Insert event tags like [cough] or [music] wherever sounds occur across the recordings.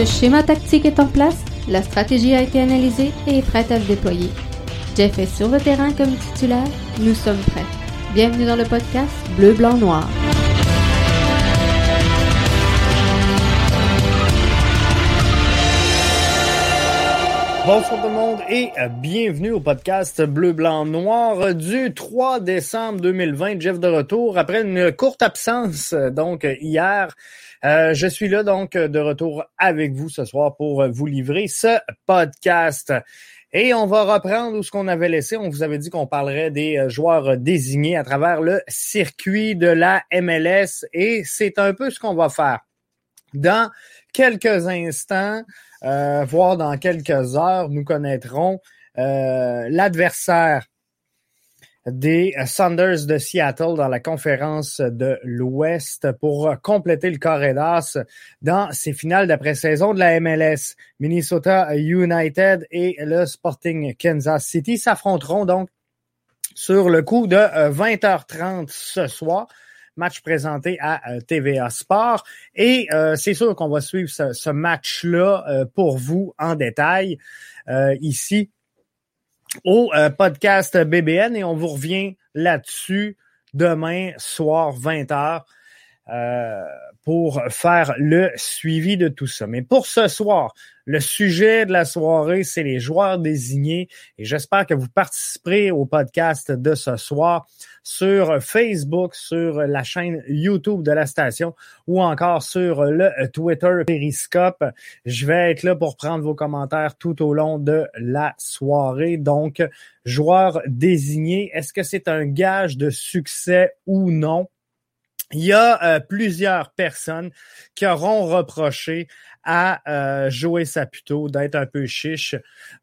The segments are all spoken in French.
Le schéma tactique est en place, la stratégie a été analysée et est prête à se déployer. Jeff est sur le terrain comme titulaire, nous sommes prêts. Bienvenue dans le podcast Bleu, Blanc, Noir. Bonsoir tout le monde et bienvenue au podcast Bleu, Blanc, Noir du 3 décembre 2020. Jeff de retour après une courte absence, donc hier. Euh, je suis là donc de retour avec vous ce soir pour vous livrer ce podcast. Et on va reprendre où ce qu'on avait laissé. On vous avait dit qu'on parlerait des joueurs désignés à travers le circuit de la MLS et c'est un peu ce qu'on va faire. Dans quelques instants, euh, voire dans quelques heures, nous connaîtrons euh, l'adversaire des Saunders de Seattle dans la conférence de l'Ouest pour compléter le corridor dans ces finales d'après-saison de la MLS. Minnesota United et le Sporting Kansas City s'affronteront donc sur le coup de 20h30 ce soir match présenté à TVA Sport. Et euh, c'est sûr qu'on va suivre ce, ce match-là euh, pour vous en détail euh, ici au podcast BBN et on vous revient là-dessus demain soir 20h pour faire le suivi de tout ça. Mais pour ce soir, le sujet de la soirée, c'est les joueurs désignés et j'espère que vous participerez au podcast de ce soir sur Facebook, sur la chaîne YouTube de la station ou encore sur le Twitter Periscope. Je vais être là pour prendre vos commentaires tout au long de la soirée. Donc, joueurs désignés, est-ce que c'est un gage de succès ou non? Il y a euh, plusieurs personnes qui auront reproché à euh, Joey Saputo d'être un peu chiche,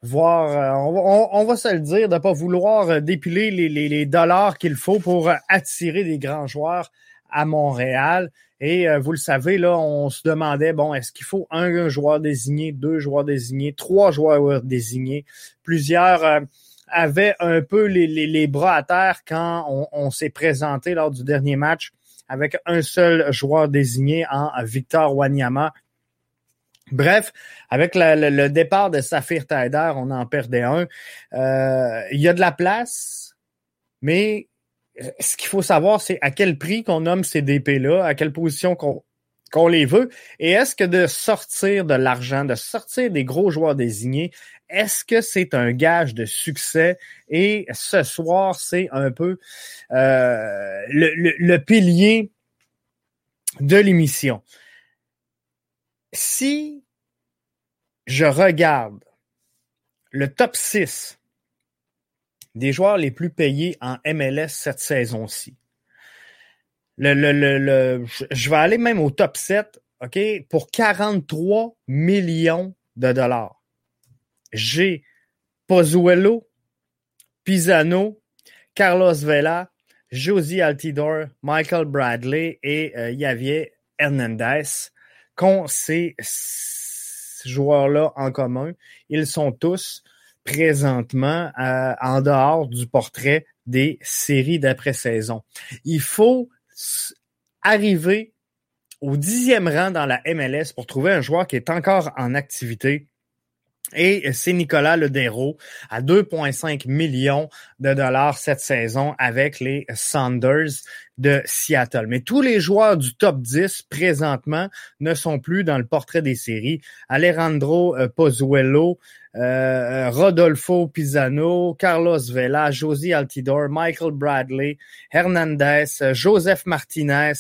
voire, euh, on, on, va se le dire, de ne pas vouloir euh, dépiler les, les, les dollars qu'il faut pour attirer des grands joueurs à Montréal. Et vous le savez, là, on se demandait, bon, est-ce qu'il faut un, joueur désigné, deux joueurs désignés, trois joueurs désignés? Plusieurs avaient un peu les, les, les, bras à terre quand on, on s'est présenté lors du dernier match avec un seul joueur désigné en Victor Wanyama. Bref, avec le, départ de Saphir Taider, on en perdait un. Euh, il y a de la place, mais ce qu'il faut savoir, c'est à quel prix qu'on nomme ces DP-là, à quelle position qu'on les veut, et est-ce que de sortir de l'argent, de sortir des gros joueurs désignés, est-ce que c'est un gage de succès? Et ce soir, c'est un peu euh, le, le, pilier de l'émission. Si je regarde le top 6 des joueurs les plus payés en MLS cette saison-ci, le, le, le, je vais aller même au top 7, OK, pour 43 millions de dollars. J'ai Pozuelo, Pisano, Carlos Vela, Josie Altidor, Michael Bradley et euh, Javier Hernandez qu'ont ces joueurs-là en commun. Ils sont tous présentement euh, en dehors du portrait des séries d'après-saison. Il faut arriver au dixième rang dans la MLS pour trouver un joueur qui est encore en activité Et c'est Nicolas Ledero à 2,5 millions de dollars cette saison avec les Saunders de Seattle. Mais tous les joueurs du top 10 présentement ne sont plus dans le portrait des séries. Alejandro euh, Pozuelo, euh, Rodolfo Pisano, Carlos Vela, Josie Altidor, Michael Bradley, Hernandez, Joseph Martinez,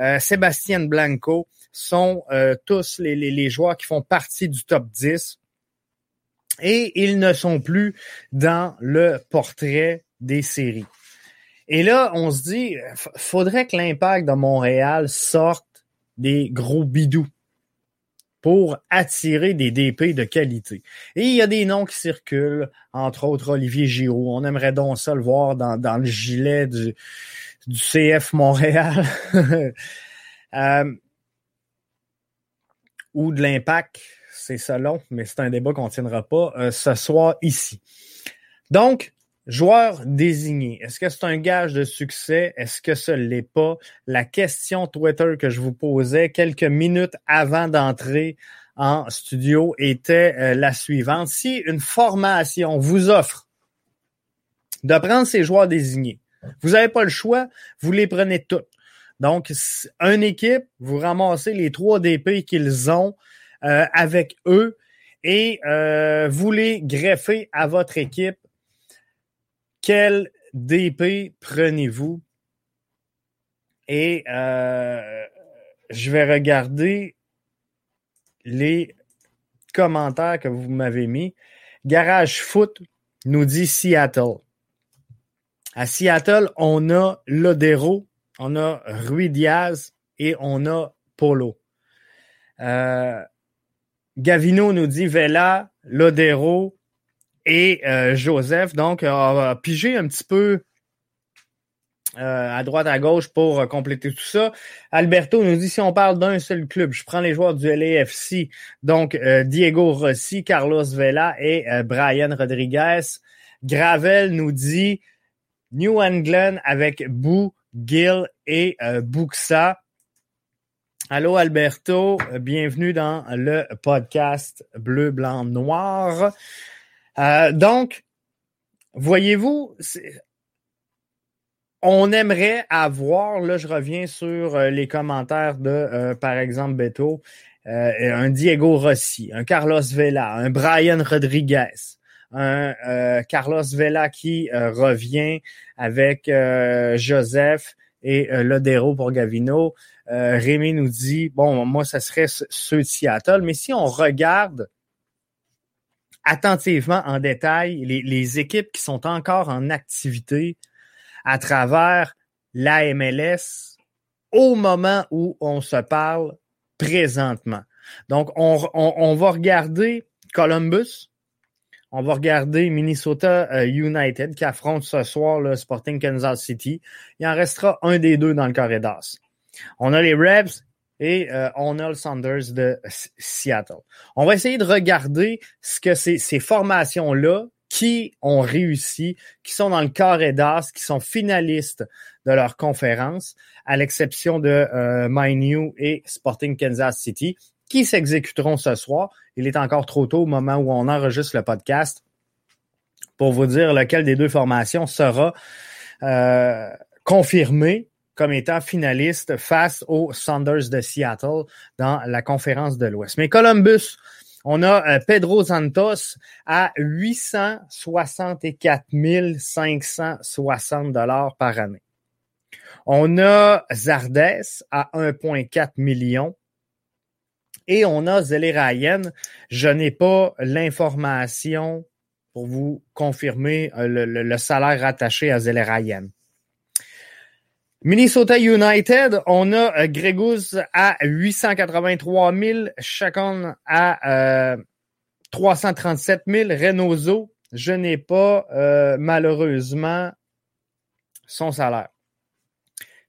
euh, Sébastien Blanco sont tous les, les, les joueurs qui font partie du top 10 et ils ne sont plus dans le portrait des séries. Et là, on se dit, faudrait que l'impact de Montréal sorte des gros bidous pour attirer des DP de qualité. Et il y a des noms qui circulent, entre autres Olivier Giroud. On aimerait donc ça le voir dans, le gilet du, du CF Montréal. [laughs] euh, ou de l'impact c'est ça long, mais c'est un débat qu'on ne tiendra pas euh, ce soir ici. Donc, joueur désigné. Est-ce que c'est un gage de succès? Est-ce que ce l'est pas? La question Twitter que je vous posais quelques minutes avant d'entrer en studio était euh, la suivante. Si une formation vous offre de prendre ces joueurs désignés, vous n'avez pas le choix, vous les prenez toutes. Donc, une équipe, vous ramassez les trois DP qu'ils ont, euh, avec eux et euh, vous les greffer à votre équipe. Quel DP prenez-vous? Et euh, je vais regarder les commentaires que vous m'avez mis. Garage Foot nous dit Seattle. À Seattle, on a Lodero, on a Rui Diaz et on a Polo. Euh, Gavino nous dit Vela, Lodero et euh, Joseph. Donc, on va piger un petit peu euh, à droite, à gauche pour euh, compléter tout ça. Alberto nous dit si on parle d'un seul club, je prends les joueurs du LAFC, donc Diego Rossi, Carlos Vela et Brian Rodriguez. Gravel nous dit New England avec Bou, Gill et Buxa. Allô Alberto, bienvenue dans le podcast Bleu, Blanc, Noir. Euh, donc, voyez-vous, on aimerait avoir, là je reviens sur euh, les commentaires de, euh, par exemple, Beto, un Diego Rossi, un Carlos Vela, un Brian Rodriguez, un Carlos Vela qui revient avec Joseph et Lodero pour Gavino. Euh, Rémi nous dit, bon, moi, ça serait ceux de Seattle, mais si on regarde attentivement en détail les, équipes qui sont encore en activité à travers la MLS au moment où on se parle présentement. Donc, on, on, va regarder Columbus, on va regarder Minnesota euh, United qui affronte ce soir le Sporting Kansas City. Il en restera un des deux dans le carré d'as. On a les Rebs et euh, on a le Sanders de Seattle. On va essayer de regarder ce que c'est ces formations-là qui ont réussi, qui sont dans le carré d'as, qui sont finalistes de leur conférence, à l'exception de euh, My et Sporting Kansas City, qui s'exécuteront ce soir. Il est encore trop tôt au moment où on enregistre le podcast pour vous dire lequel des deux formations sera euh, confirmé comme étant finaliste face aux Saunders de Seattle dans la conférence de l'Ouest. Mais Columbus, on a euh, Pedro Santos à 864 560 dollars par année. On a Zardes à 1,4 million. Et on a Ryan. Je n'ai pas l'information pour vous confirmer euh, le, salaire attaché à Ryan. Minnesota United, on a euh, Gregus à 883 000, Chacon à 337 000, Reynoso, je n'ai pas euh, malheureusement son salaire.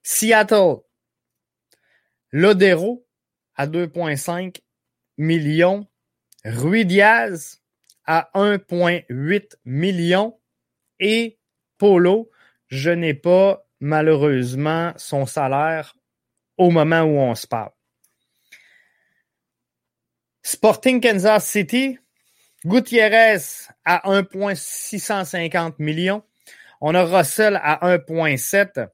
Seattle, Lodero à 2,5 millions, Rui Diaz à 1,8 millions. Et Polo, je n'ai pas malheureusement son salaire au moment où on se parle. Sporting Kansas City, Gutiérrez à 1,650 millions. On a Russell à 1,7.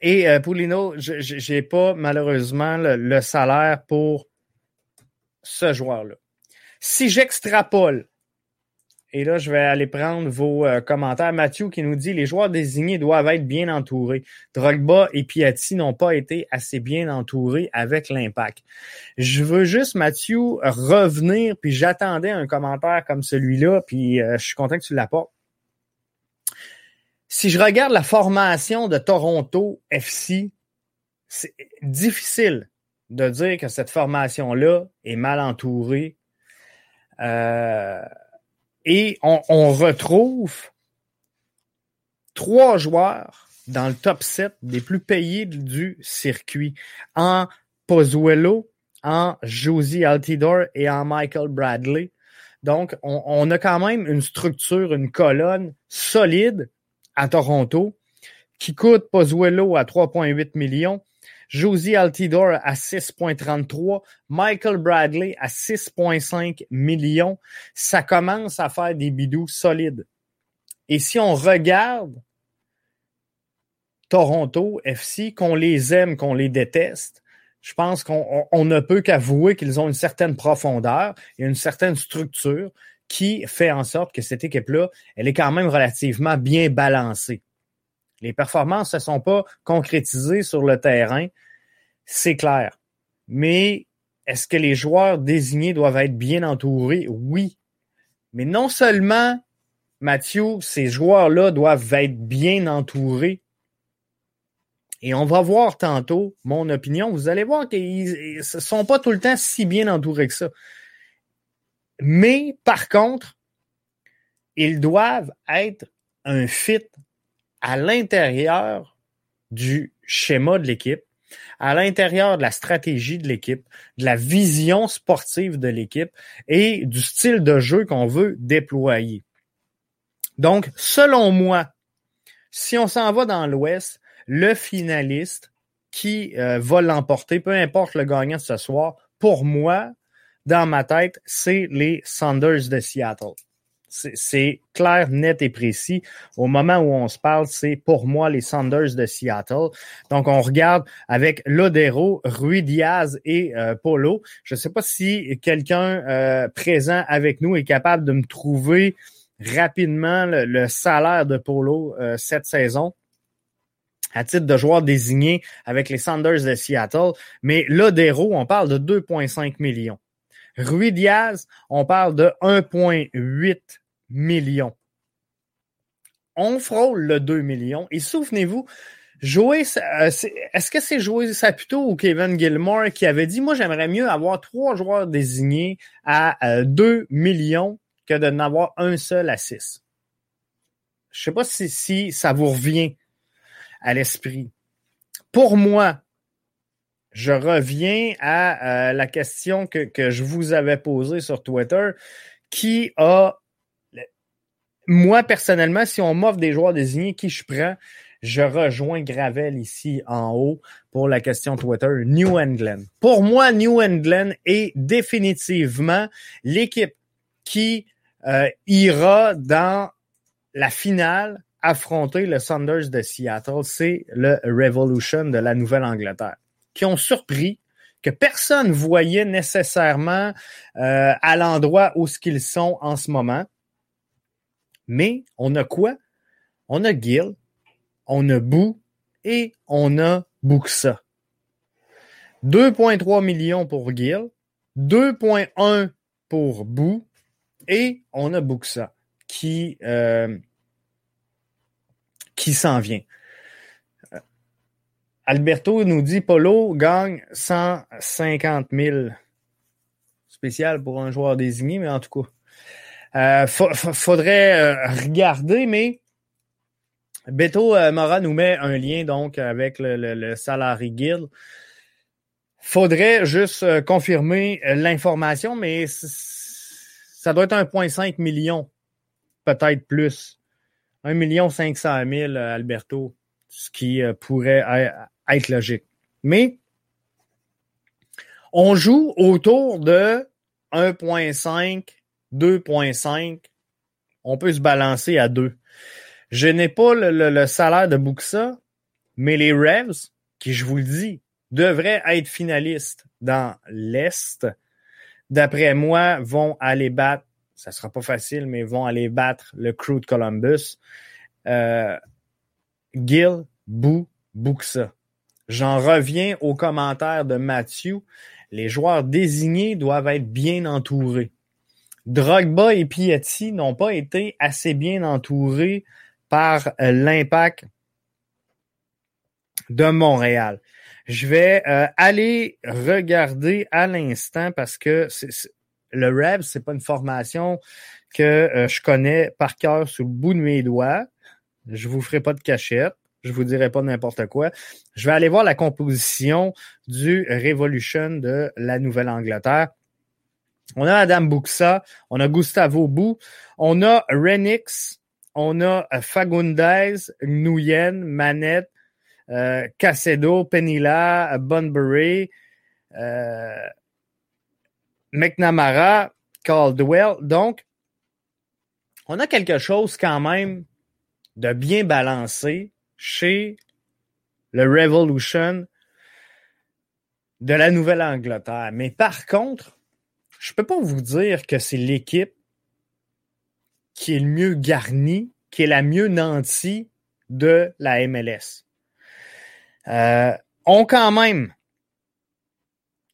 Et euh, Poulino, je n'ai pas malheureusement le, salaire pour ce joueur-là. Si j'extrapole, et là je vais aller prendre vos euh, commentaires, Mathieu qui nous dit les joueurs désignés doivent être bien entourés. Drogba et Piatti n'ont pas été assez bien entourés avec l'impact. Je veux juste, Mathieu, revenir, puis j'attendais un commentaire comme celui-là, puis euh, je suis content que tu l'apportes si je regarde la formation de Toronto FC, c'est difficile de dire que cette formation-là est mal entourée. Euh, et on, retrouve trois joueurs dans le top 7 des plus payés du circuit en Pozuelo, en Josie Altidore et en Michael Bradley. Donc, on, on, a quand même une structure, une colonne solide à Toronto, qui coûte Pozuelo à 3,8 millions, Josie Altidore à 6,33, Michael Bradley à 6,5 millions. Ça commence à faire des bidous solides. Et si on regarde Toronto FC, qu'on les aime, qu'on les déteste, je pense qu'on ne peut qu'avouer qu'ils ont une certaine profondeur et une certaine structure qui fait en sorte que cette équipe-là, elle est quand même relativement bien balancée. Les performances ne se sont pas concrétisées sur le terrain, c'est clair. Mais est-ce que les joueurs désignés doivent être bien entourés? Oui. Mais non seulement, Mathieu, ces joueurs-là doivent être bien entourés, et on va voir tantôt mon opinion. Vous allez voir qu'ils ne sont pas tout le temps si bien entourés que ça. Mais par contre, ils doivent être un fit à l'intérieur du schéma de l'équipe, à l'intérieur de la stratégie de l'équipe, de la vision sportive de l'équipe et du style de jeu qu'on veut déployer. Donc, selon moi, si on s'en va dans l'Ouest, le finaliste qui euh, va l'emporter, peu importe le gagnant de ce soir, pour moi, dans ma tête, c'est les Saunders de Seattle. C'est clair, net et précis. Au moment où on se parle, c'est pour moi les Saunders de Seattle. Donc, on regarde avec Lodero, Rui Diaz et euh, Polo. Je ne sais pas si quelqu'un euh, présent avec nous est capable de me trouver rapidement le, salaire de Polo euh, cette saison à titre de joueur désigné avec les Saunders de Seattle. Mais Lodero, on parle de 2,5 millions. Rui Diaz, on parle de 1,8 million. On frôle le 2 millions. Et souvenez-vous, euh, est-ce que c'est jouer Saputo ou Kevin Gilmore qui avait dit, moi, j'aimerais mieux avoir trois joueurs désignés à 2 euh, millions que de n'avoir un seul à 6. Je sais pas si ça vous revient à l'esprit. Pour moi, je reviens à euh, la question que, que, je vous avais posée sur Twitter. Qui a, moi personnellement, si on m'offre des joueurs désignés, qui je prends, je rejoins Gravel ici en haut pour la question Twitter, New England. Pour moi, New England est définitivement l'équipe qui euh, ira dans la finale affronter le Saunders de Seattle. C'est le Revolution de la Nouvelle-Angleterre qui ont surpris, que personne voyait nécessairement euh, à l'endroit où ce qu'ils sont en ce moment. Mais on a quoi? On a Gil, on a Bou et on a Buxa. 2,3 millions pour Gil, 2,1 pour Bou et on a Buxa qui, euh, qui s'en vient. Alberto nous dit Polo gagne 150 000. Spécial pour un joueur désigné, mais en tout cas. Euh, faudrait euh, regarder, mais Beto euh, Mora nous met un lien donc avec le, le, Salary Guild. Faudrait juste confirmer l'information, mais ça doit être 1,5 million, peut-être plus. 1 million 500 000, Alberto, ce qui pourrait être logique. Mais on joue autour de 1.5 2.5, on peut se balancer à 2. Je n'ai pas le, le, salaire de Buxa, mais les Revs, qui je vous le dis, devraient être finalistes dans l'Est, d'après moi, vont aller battre, ça sera pas facile, mais vont aller battre le crew de Columbus. Euh, Gil, Bou, Buxa. J'en reviens aux commentaires de Matthew. Les joueurs désignés doivent être bien entourés. Drogba et Piatti n'ont pas été assez bien entourés par euh, l'impact de Montréal. Je vais euh, aller regarder à l'instant parce que le Reb, c'est pas une formation que euh, je connais par cœur sous le bout de mes doigts. Je vous ferai pas de cachette. Je vous dirai pas n'importe quoi. Je vais aller voir la composition du Revolution de la Nouvelle-Angleterre. On a Adam Buxa, on a Gustavo Bou, on a Renix, on a Fagundes, Nguyen, Manette, euh, Penila, Bunbury, euh, McNamara, Caldwell. Donc, on a quelque chose quand même de bien balancé chez le Revolution de la Nouvelle-Angleterre. Mais par contre, je peux pas vous dire que c'est l'équipe qui est le mieux garnie, qui est la mieux nantie de la MLS. Euh, ont quand même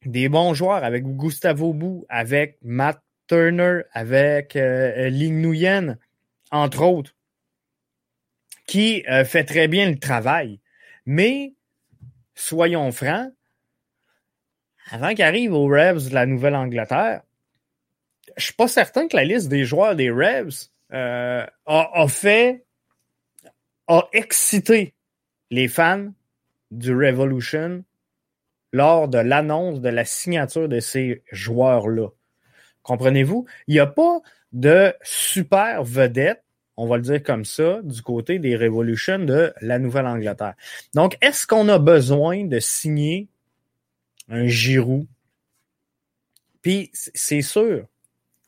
des bons joueurs avec Gustavo Bou, avec Matt Turner, avec euh, Ling Nguyen, entre autres, qui euh, fait très bien le travail. Mais, soyons francs, avant qu'arrive aux Revs de la Nouvelle-Angleterre, je suis pas certain que la liste des joueurs des Revs euh, a, a, fait, a excité les fans du Revolution lors de l'annonce de la signature de ces joueurs-là. Comprenez-vous? Il n'y a pas de super vedette, on va le dire comme ça, du côté des Revolution de la Nouvelle-Angleterre. Donc, est-ce qu'on a besoin de signer un Giroud? Puis, c'est sûr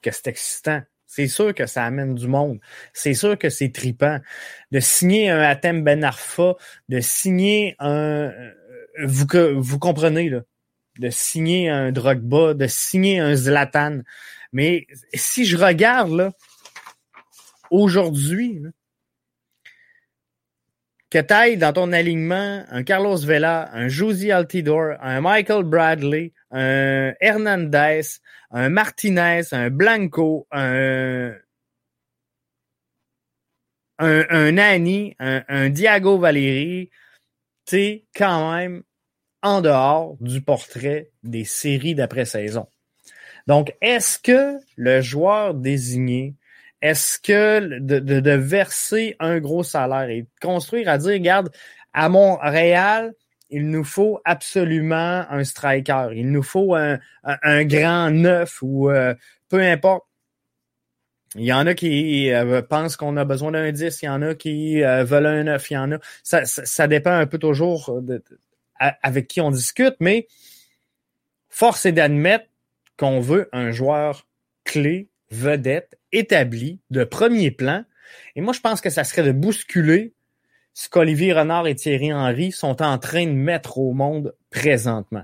que c'est excitant. C'est sûr que ça amène du monde. C'est sûr que c'est tripant. De signer un Atem Ben Arfa, de signer un... Vous, vous comprenez, là. De signer un Drogba, de signer un Zlatan. Mais si je regarde, là, aujourd'hui, que tu ailles dans ton alignement un Carlos Vela, un Josie Altidor, un Michael Bradley, un Hernandez, un Martinez, un Blanco, un, un, un Nani, un, Diago Valeri, tu quand même en dehors du portrait des séries d'après-saison. Donc, est-ce que le joueur désigné, est-ce que de, de, de, verser un gros salaire et de construire à dire, regarde, à Montréal, il nous faut absolument un striker. Il nous faut un, un, grand neuf ou euh, peu importe. Il y en a qui euh, pensent qu'on a besoin d'un 10, il y en a qui euh, veulent un 9, il y en a. Ça, ça, ça dépend un peu toujours de, de, avec qui on discute, mais force est d'admettre qu'on veut un joueur clé, vedette, établi, de premier plan. Et moi, je pense que ça serait de bousculer ce qu'Olivier Renard et Thierry Henry sont en train de mettre au monde présentement.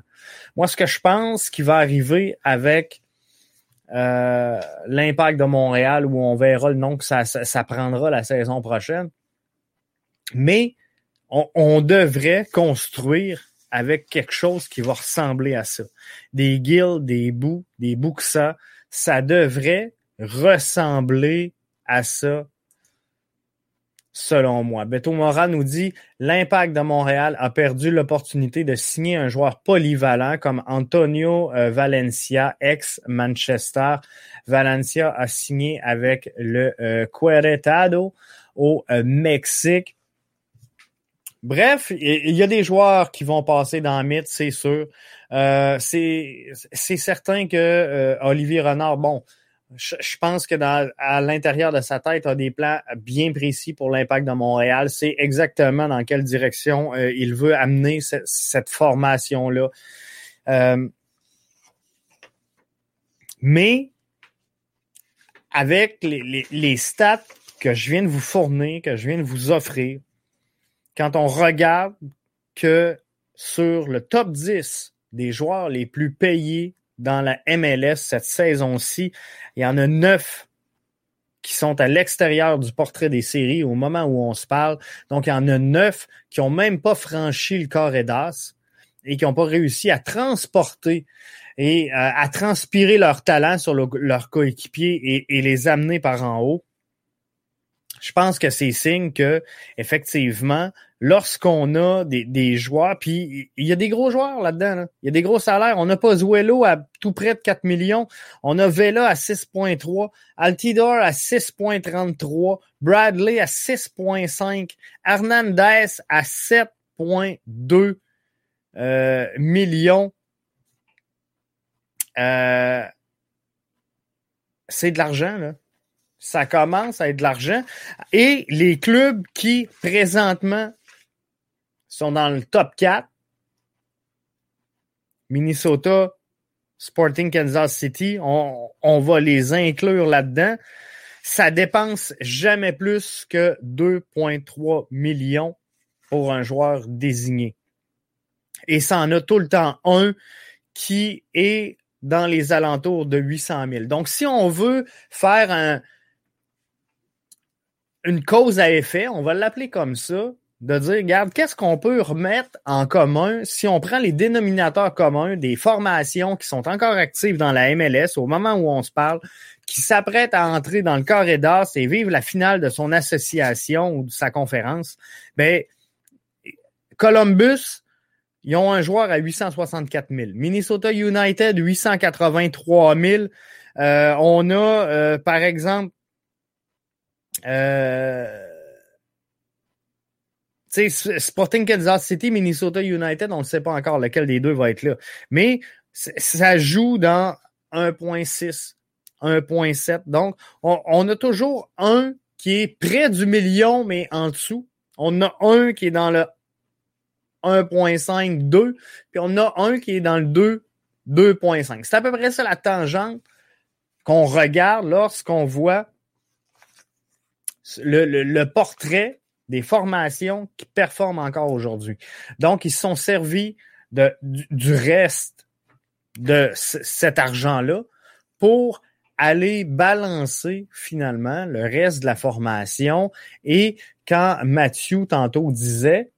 Moi, ce que je pense qui va arriver avec euh, l'impact de Montréal, où on verra le nom que ça, ça, prendra la saison prochaine, mais on, devrait construire avec quelque chose qui va ressembler à ça. Des guilds, des bouts, des ça, ça devrait ressembler à ça selon moi. Beto Mora nous dit l'impact de Montréal a perdu l'opportunité de signer un joueur polyvalent comme Antonio euh, Valencia, ex-Manchester. Valencia a signé avec le euh, au euh, Mexique. Bref, il y a des joueurs qui vont passer dans le mythe, c'est sûr. Euh, c'est certain que euh, Olivier Renard, bon, je, pense que à l'intérieur de sa tête, a des plans bien précis pour l'impact de Montréal. C'est exactement dans quelle direction euh, il veut amener ce, cette formation-là. Mais avec les, les, les stats que je viens de vous fournir, que je viens de vous offrir, quand on regarde que sur le top 10 des joueurs les plus payés dans la MLS cette saison-ci, il y en a neuf qui sont à l'extérieur du portrait des séries au moment où on se parle. Donc, il y en a neuf qui ont même pas franchi le corps d'as et qui n'ont pas réussi à transporter et euh, à transpirer leur talent sur le, leur coéquipier et, et, les amener par en haut. Je pense que c'est signe que, effectivement, lorsqu'on a des, des joueurs, puis il y a des gros joueurs là-dedans, il y a des gros salaires. On n'a pas Zuelo à tout près de 4 millions. On a Vela à 6.3, Altidor à 6.33, Bradley à 6.5, Hernandez à 7.2 euh, millions. Euh, c'est de l'argent, là. Ça commence à être de l'argent. Et les clubs qui, présentement, sont dans le top 4. Minnesota, Sporting Kansas City, on, va les inclure là-dedans. Ça dépense jamais plus que 2,3 millions pour un joueur désigné. Et ça en a tout le temps un qui est dans les alentours de 800 000. Donc, si on veut faire un, une cause à effet, on va l'appeler comme ça, de dire, regarde, qu'est-ce qu'on peut remettre en commun si on prend les dénominateurs communs des formations qui sont encore actives dans la MLS au moment où on se parle, qui s'apprêtent à entrer dans le carré d'as et vivre la finale de son association ou de sa conférence, ben, Columbus, ils ont un joueur à 864 000. Minnesota United, 883 000. Euh, on a, euh, par exemple, euh, Sporting Kansas City, Minnesota United, on ne sait pas encore lequel des deux va être là. Mais ça joue dans 1.6, 1.7. Donc, on, on, a toujours un qui est près du million, mais en dessous. On a un qui est dans le 1.5, 2, puis on a un qui est dans le 2, 2.5. C'est à peu près ça la tangente qu'on regarde lorsqu'on voit le, le, le portrait des formations qui performent encore aujourd'hui. Donc, ils se sont servis de, du, du reste de cet argent-là pour aller balancer finalement le reste de la formation. Et quand Mathieu tantôt disait,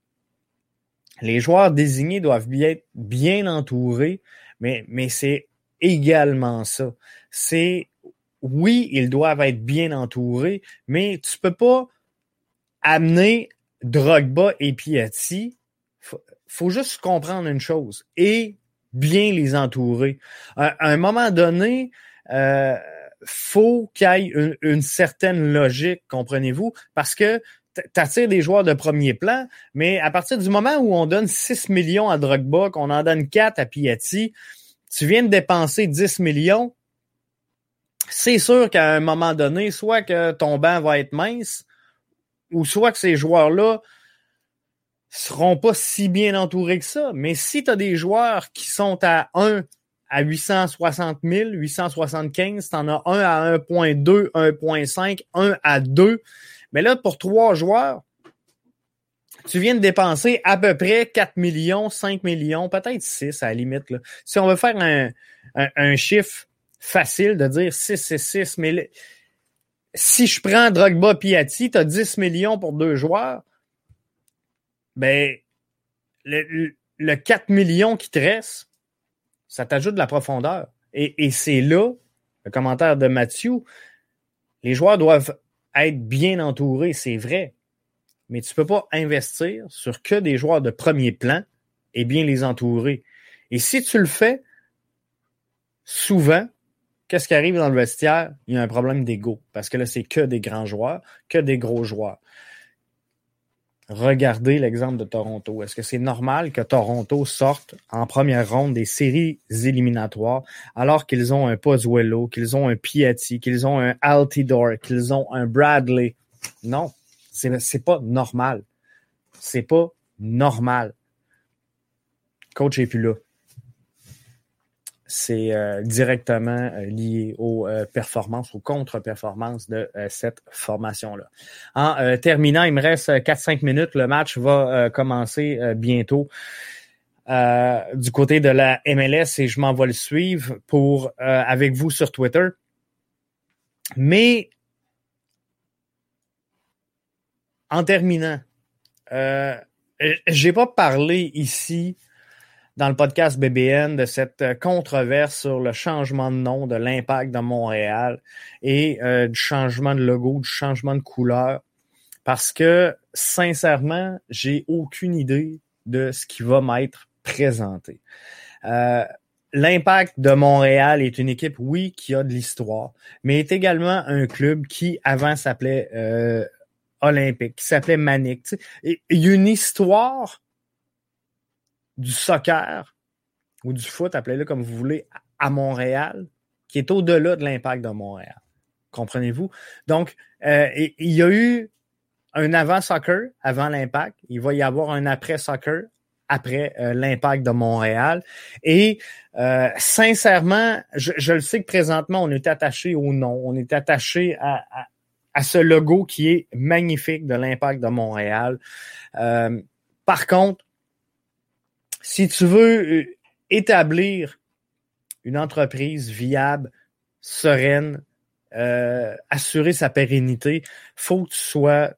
les joueurs désignés doivent bien être bien entourés, mais, mais c'est également ça. C'est oui, ils doivent être bien entourés, mais tu peux pas amener Drogba et Piatti, faut, juste comprendre une chose et bien les entourer. À, un moment donné, euh, faut qu'il y ait une, une certaine logique, comprenez-vous, parce que t'attires des joueurs de premier plan, mais à partir du moment où on donne 6 millions à Drogba, qu'on en donne 4 à Piatti, tu viens de dépenser 10 millions, c'est sûr qu'à un moment donné, soit que ton banc va être mince, ou soit que ces joueurs-là seront pas si bien entourés que ça. Mais si tu as des joueurs qui sont à 1 à 860 000, 875, tu en as un à 1.2, 1.5, 1 à 2. Mais là, pour trois joueurs, tu viens de dépenser à peu près 4 millions, 5 millions, peut-être 6 à la limite. Si on veut faire un chiffre facile de dire 6, 6, 6, mais si je prends Drogba Piatti, tu as 10 millions pour deux joueurs, ben, le, le 4 millions qui te reste, ça t'ajoute de la profondeur. Et, et c'est là, le commentaire de Mathieu, les joueurs doivent être bien entourés, c'est vrai. Mais tu peux pas investir sur que des joueurs de premier plan et bien les entourer. Et si tu le fais, souvent, qu'est-ce qui arrive dans le vestiaire? Il y a un problème d'ego. Parce que là, c'est que des grands joueurs, que des gros joueurs. Regardez l'exemple de Toronto. Est-ce que c'est normal que Toronto sorte en première ronde des séries éliminatoires alors qu'ils ont un Pozuelo, qu'ils ont un Piatti, qu'ils ont un Altidore, qu'ils ont un Bradley? Non, c'est, pas normal. C'est pas normal. Coach est plus là. C'est euh, directement euh, lié aux euh, performances, aux contre-performances de cette formation-là. En terminant, il me reste 4-5 minutes. Le match va commencer bientôt du côté de la MLS et je m'en vais le suivre pour avec vous sur Twitter. Mais en terminant, j'ai pas parlé ici dans le podcast BBN de cette euh, controverse sur le changement de nom de l'impact de Montréal et euh, du changement de logo, du changement de couleur. Parce que, sincèrement, j'ai aucune idée de ce qui va m'être présenté. Euh, L'impact de Montréal est une équipe, oui, qui a de l'histoire, mais est également un club qui, avant, s'appelait euh, Olympique, qui s'appelait Manic. Il y a une histoire du soccer ou du foot, appelez-le comme vous voulez, à Montréal, qui est au-delà de l'impact de Montréal. Comprenez-vous? Donc, euh, il y a eu un avant-soccer, avant l'impact. Il va y avoir un après-soccer, après euh, l'impact de Montréal. Et euh, sincèrement, je, le sais que présentement, on est attaché au nom, on est attaché à, à, ce logo qui est magnifique de l'impact de Montréal. par contre, si tu veux euh, établir une entreprise viable, sereine, euh, assurer sa pérennité, faut que tu sois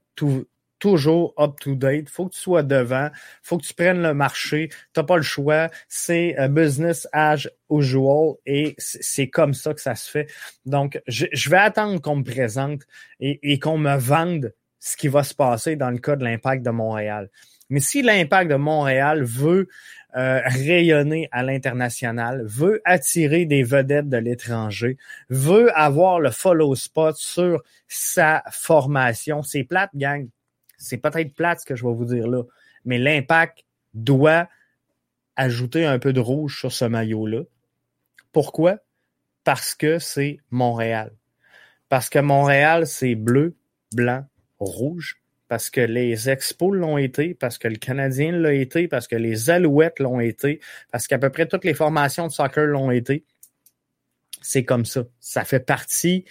toujours up-to-date, faut que tu sois devant, faut que tu prennes le marché, t'as pas le choix, c'est business as usual et c'est comme ça que ça se fait. Donc, je, vais attendre qu'on me présente et, et qu'on me vende ce qui va se passer dans le cas de l'impact de Montréal. Mais si l'impact de Montréal veut euh, rayonner à l'international, veut attirer des vedettes de l'étranger, veut avoir le follow spot sur sa formation. C'est plate, gang. C'est peut-être plate ce que je vais vous dire là, mais l'impact doit ajouter un peu de rouge sur ce maillot-là. Pourquoi? Parce que c'est Montréal. Parce que Montréal, c'est bleu, blanc, rouge parce que les Expos l'ont été, parce que le Canadien l'a été, parce que les Alouettes l'ont été, parce qu'à peu près toutes les formations de soccer l'ont été. C'est comme ça. Ça fait partie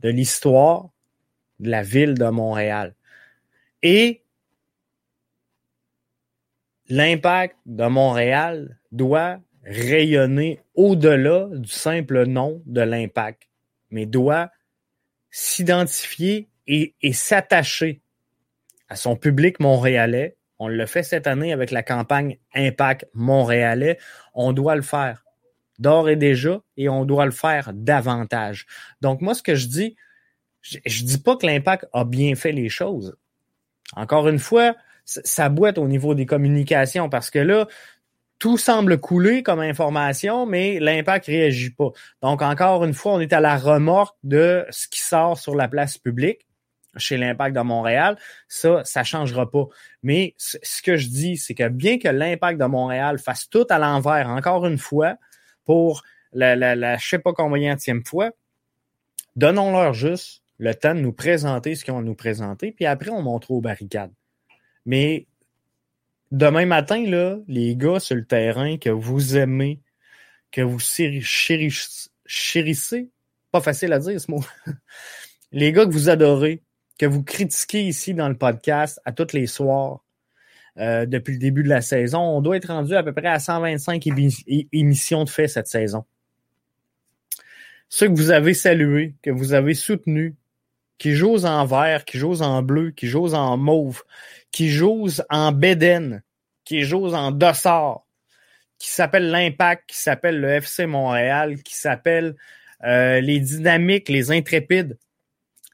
de l'histoire de la ville de Montréal. Et l'impact de Montréal doit rayonner au-delà du simple nom de l'impact, mais doit s'identifier et, et s'attacher à son public montréalais. On le fait cette année avec la campagne Impact montréalais. On doit le faire d'ores et déjà et on doit le faire davantage. Donc moi, ce que je dis, je, je dis pas que l'impact a bien fait les choses. Encore une fois, ça boite au niveau des communications parce que là, tout semble couler comme information, mais l'impact réagit pas. Donc, encore une fois, on est à la remorque de ce qui sort sur la place publique chez l'Impact de Montréal, ça, ça changera pas. Mais ce que je dis, c'est que bien que l'Impact de Montréal fasse tout à l'envers, encore une fois, pour la, la, la je sais pas combien fois, donnons-leur juste le temps de nous présenter ce qu'ils ont nous présenter, puis après, on montre aux barricades. Mais demain matin, là, les gars sur le terrain que vous aimez, que vous chérissez, pas facile à dire ce mot, [laughs] les gars que vous adorez, que vous critiquez ici dans le podcast à tous les soirs euh, depuis le début de la saison. On doit être rendu à peu près à 125 émissions de fait cette saison. Ceux que vous avez salués, que vous avez soutenus, qui jouent en vert, qui jouent en bleu, qui jouent en mauve, qui jouent en béden, qui jouent en dossard, qui s'appelle l'Impact, qui s'appelle le FC Montréal, qui s'appelle euh, les Dynamiques, les Intrépides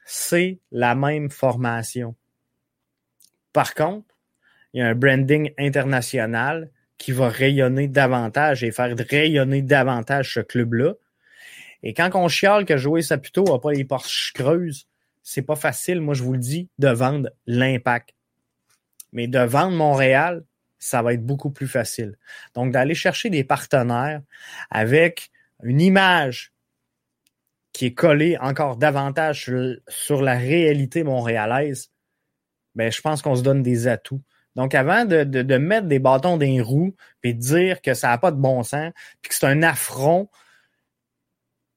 c'est la même formation. Par contre, il y a un branding international qui va rayonner davantage et faire rayonner davantage ce club-là. Et quand on chiale que jouer Saputo n'a pas les porches creuses, c'est pas facile, moi je vous le dis, de vendre l'impact. Mais de vendre Montréal, ça va être beaucoup plus facile. Donc d'aller chercher des partenaires avec une image qui est collé encore davantage sur, la réalité montréalaise, ben, je pense qu'on se donne des atouts Donc, avant de, mettre des bâtons dans les roues, puis de dire que ça n'a pas de bon sens, puis que c'est un affront,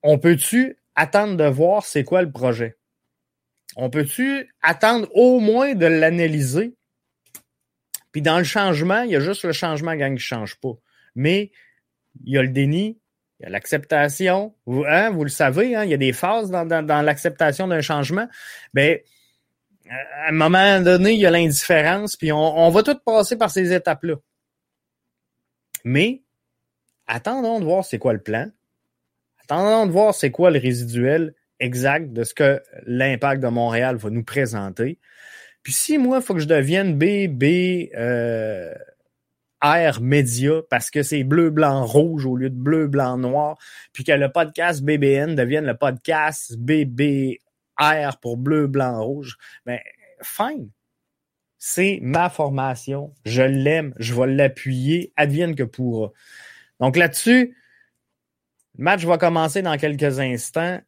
on peut-tu attendre de voir c'est quoi le projet? On peut-tu attendre au moins de l'analyser? Puis dans le changement, il y a juste le changement, gang, qui ne change pas. Mais il y a le déni, il y a l'acceptation. Vous, hein, le savez, hein, il y a des phases dans, l'acceptation d'un changement. Ben, à un moment donné, il y a l'indifférence, puis on, va tout passer par ces étapes-là. Mais attendons de voir c'est quoi le plan. Attendons de voir c'est quoi le résiduel exact de ce que l'impact de Montréal va nous présenter. Puis si moi, il faut que je devienne BB euh, R Média parce que c'est bleu, blanc, rouge au lieu de bleu, blanc, noir, puis que le podcast BBN devienne le podcast BBR pour bleu, blanc, rouge, ben fine. C'est ma formation. Je l'aime. Je vais l'appuyer. Advienne que pourra. Donc là-dessus, le match va commencer dans quelques instants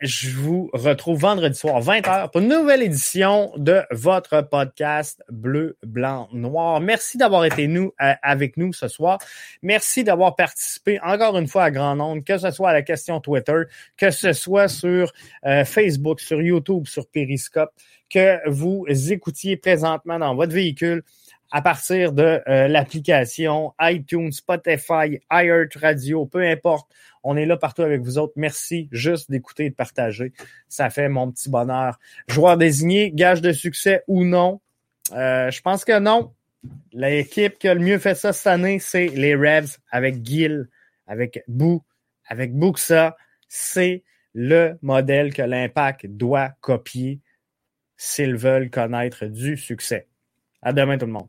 je vous retrouve vendredi soir, 20h, pour une nouvelle édition de votre podcast Bleu, Blanc, Noir. Merci d'avoir été nous, euh, avec nous ce soir. Merci d'avoir participé encore une fois à grand nombre, que ce soit à la question Twitter, que ce soit sur euh, Facebook, sur YouTube, sur Periscope, que vous écoutiez présentement dans votre véhicule à partir de euh, l'application iTunes, Spotify, iHeart Radio, peu importe. On est là partout avec vous autres. Merci juste d'écouter et de partager. Ça fait mon petit bonheur. Joueur désigné, gage de succès ou non? Euh, je pense que non. L'équipe qui a le mieux fait ça cette année, c'est les Revs avec Gill, avec Bou, avec Buxa. C'est le modèle que l'Impact doit copier s'ils veulent connaître du succès. À demain tout le monde.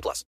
18 plus.